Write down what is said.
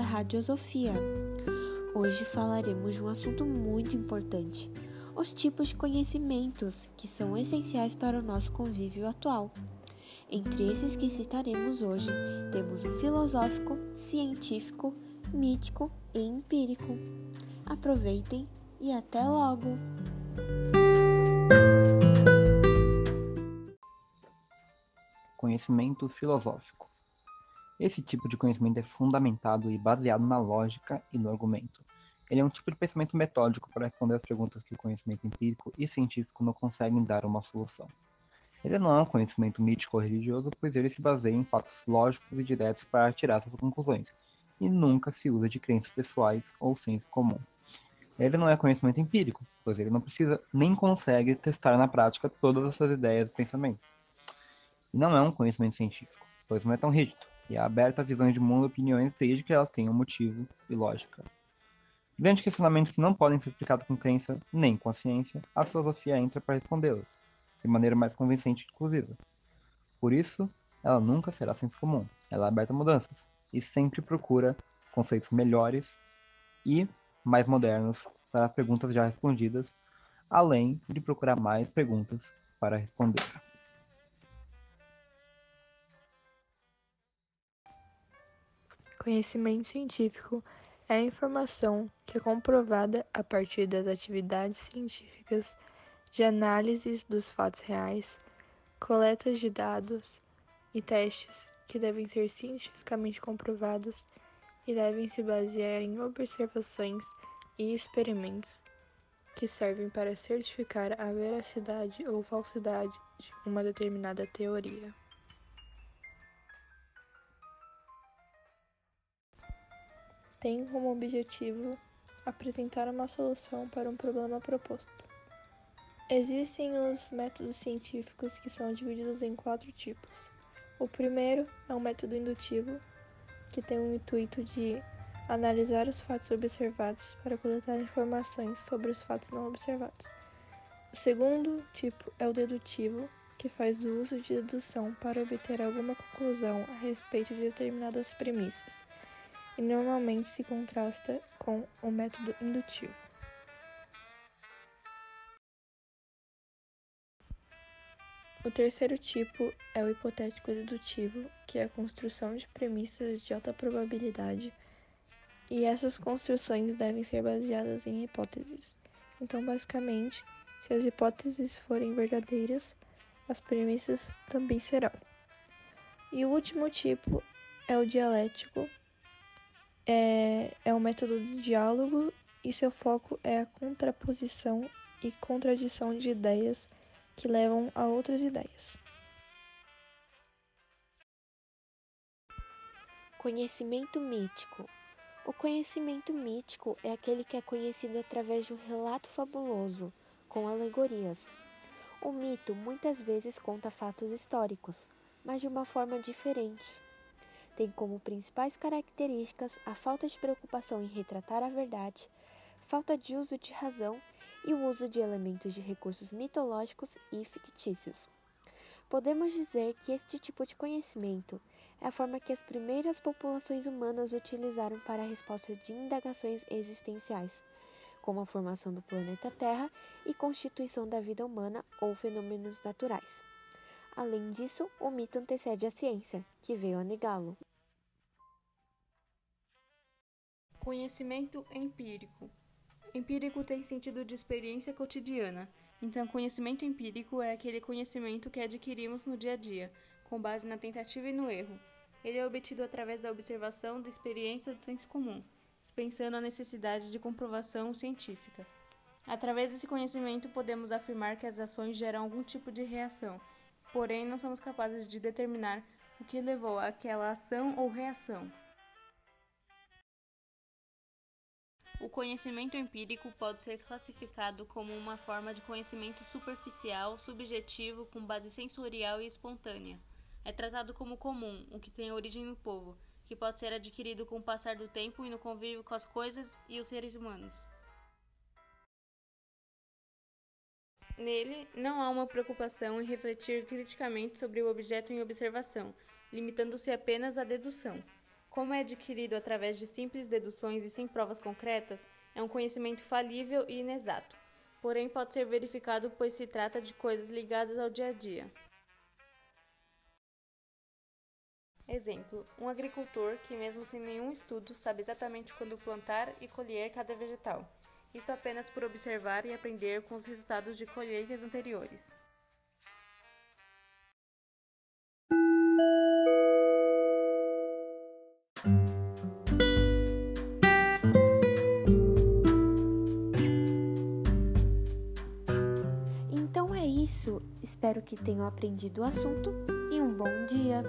Radiosofia. Hoje falaremos de um assunto muito importante: os tipos de conhecimentos que são essenciais para o nosso convívio atual. Entre esses que citaremos hoje, temos o filosófico, científico, mítico e empírico. Aproveitem e até logo! Conhecimento filosófico. Esse tipo de conhecimento é fundamentado e baseado na lógica e no argumento. Ele é um tipo de pensamento metódico para responder às perguntas que o conhecimento empírico e científico não conseguem dar uma solução. Ele não é um conhecimento mítico ou religioso, pois ele se baseia em fatos lógicos e diretos para tirar suas conclusões, e nunca se usa de crenças pessoais ou senso comum. Ele não é conhecimento empírico, pois ele não precisa nem consegue testar na prática todas as suas ideias e pensamentos. E não é um conhecimento científico, pois não é tão rígido, e é aberto a visões de mundo e opiniões desde que elas tenham motivo e lógica. Diante questionamentos que não podem ser explicados com crença nem com a ciência, a filosofia entra para respondê-los, de maneira mais convincente e inclusiva. Por isso, ela nunca será senso comum, ela é aberta a mudanças, e sempre procura conceitos melhores e mais modernos para perguntas já respondidas, além de procurar mais perguntas para responder. Conhecimento científico é a informação que é comprovada a partir das atividades científicas de análises dos fatos reais, coletas de dados e testes que devem ser cientificamente comprovados e devem se basear em observações e experimentos que servem para certificar a veracidade ou falsidade de uma determinada teoria. Tem como objetivo apresentar uma solução para um problema proposto. Existem os métodos científicos que são divididos em quatro tipos. O primeiro é o método indutivo, que tem o intuito de analisar os fatos observados para coletar informações sobre os fatos não observados. O segundo tipo é o dedutivo, que faz uso de dedução para obter alguma conclusão a respeito de determinadas premissas e normalmente se contrasta com o método indutivo. O terceiro tipo é o hipotético dedutivo, que é a construção de premissas de alta probabilidade, e essas construções devem ser baseadas em hipóteses. Então, basicamente, se as hipóteses forem verdadeiras, as premissas também serão. E o último tipo é o dialético, é, é um método de diálogo e seu foco é a contraposição e contradição de ideias que levam a outras ideias. Conhecimento mítico. O conhecimento mítico é aquele que é conhecido através de um relato fabuloso, com alegorias. O mito muitas vezes conta fatos históricos, mas de uma forma diferente tem como principais características a falta de preocupação em retratar a verdade, falta de uso de razão e o uso de elementos de recursos mitológicos e fictícios. Podemos dizer que este tipo de conhecimento é a forma que as primeiras populações humanas utilizaram para a resposta de indagações existenciais, como a formação do planeta Terra e constituição da vida humana ou fenômenos naturais. Além disso, o mito antecede a ciência, que veio a negá-lo. Conhecimento empírico. Empírico tem sentido de experiência cotidiana, então conhecimento empírico é aquele conhecimento que adquirimos no dia a dia, com base na tentativa e no erro. Ele é obtido através da observação da experiência do senso comum, dispensando a necessidade de comprovação científica. Através desse conhecimento, podemos afirmar que as ações geram algum tipo de reação, porém não somos capazes de determinar o que levou àquela ação ou reação. O conhecimento empírico pode ser classificado como uma forma de conhecimento superficial, subjetivo, com base sensorial e espontânea. É tratado como comum, o que tem origem no povo, que pode ser adquirido com o passar do tempo e no convívio com as coisas e os seres humanos. Nele, não há uma preocupação em refletir criticamente sobre o objeto em observação, limitando-se apenas à dedução. Como é adquirido através de simples deduções e sem provas concretas, é um conhecimento falível e inexato, porém pode ser verificado pois se trata de coisas ligadas ao dia a dia. Exemplo: um agricultor que, mesmo sem nenhum estudo, sabe exatamente quando plantar e colher cada vegetal. Isto apenas por observar e aprender com os resultados de colheitas anteriores. Então é isso. Espero que tenham aprendido o assunto e um bom dia!